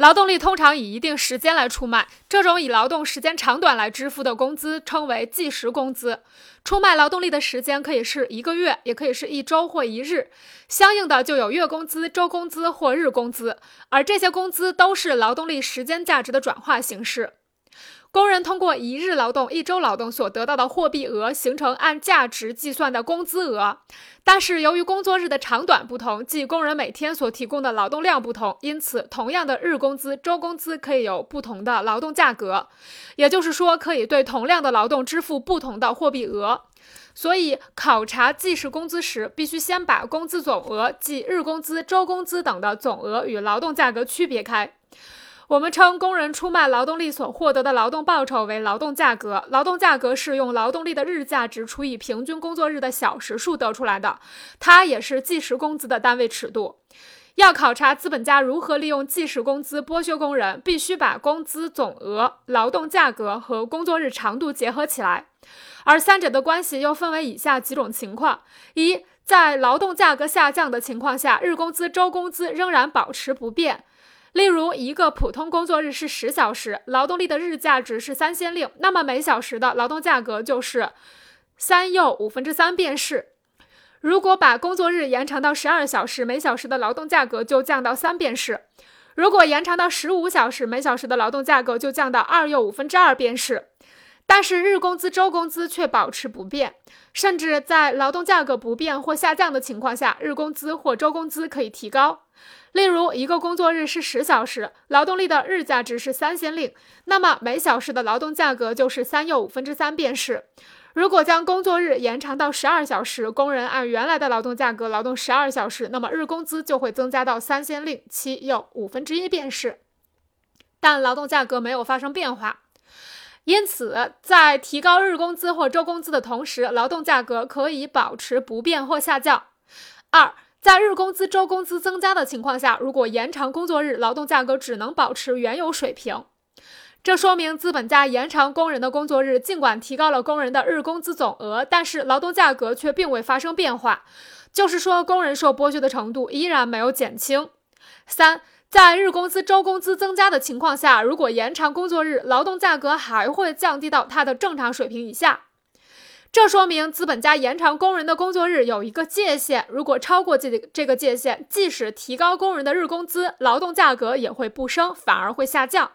劳动力通常以一定时间来出卖，这种以劳动时间长短来支付的工资称为计时工资。出卖劳动力的时间可以是一个月，也可以是一周或一日，相应的就有月工资、周工资或日工资，而这些工资都是劳动力时间价值的转化形式。工人通过一日劳动、一周劳动所得到的货币额，形成按价值计算的工资额。但是，由于工作日的长短不同，即工人每天所提供的劳动量不同，因此，同样的日工资、周工资可以有不同的劳动价格。也就是说，可以对同量的劳动支付不同的货币额。所以，考察计时工资时，必须先把工资总额，即日工资、周工资等的总额与劳动价格区别开。我们称工人出卖劳动力所获得的劳动报酬为劳动价格。劳动价格是用劳动力的日价值除以平均工作日的小时数得出来的，它也是计时工资的单位尺度。要考察资本家如何利用计时工资剥削工人，必须把工资总额、劳动价格和工作日长度结合起来。而三者的关系又分为以下几种情况：一，在劳动价格下降的情况下，日工资、周工资仍然保持不变。例如，一个普通工作日是十小时，劳动力的日价值是三先令，那么每小时的劳动价格就是三又五分之三便士。如果把工作日延长到十二小时，每小时的劳动价格就降到三便士；如果延长到十五小时，每小时的劳动价格就降到二又五分之二便士。但是日工资、周工资却保持不变，甚至在劳动价格不变或下降的情况下，日工资或周工资可以提高。例如，一个工作日是十小时，劳动力的日价值是三先令，那么每小时的劳动价格就是三又五分之三便士。如果将工作日延长到十二小时，工人按原来的劳动价格劳动十二小时，那么日工资就会增加到三先令七又五分之一便士。但劳动价格没有发生变化。因此，在提高日工资或周工资的同时，劳动价格可以保持不变或下降。二，在日工资、周工资增加的情况下，如果延长工作日，劳动价格只能保持原有水平。这说明资本家延长工人的工作日，尽管提高了工人的日工资总额，但是劳动价格却并未发生变化，就是说，工人受剥削的程度依然没有减轻。三。在日工资、周工资增加的情况下，如果延长工作日，劳动价格还会降低到它的正常水平以下。这说明资本家延长工人的工作日有一个界限，如果超过这这个界限，即使提高工人的日工资，劳动价格也会不升，反而会下降。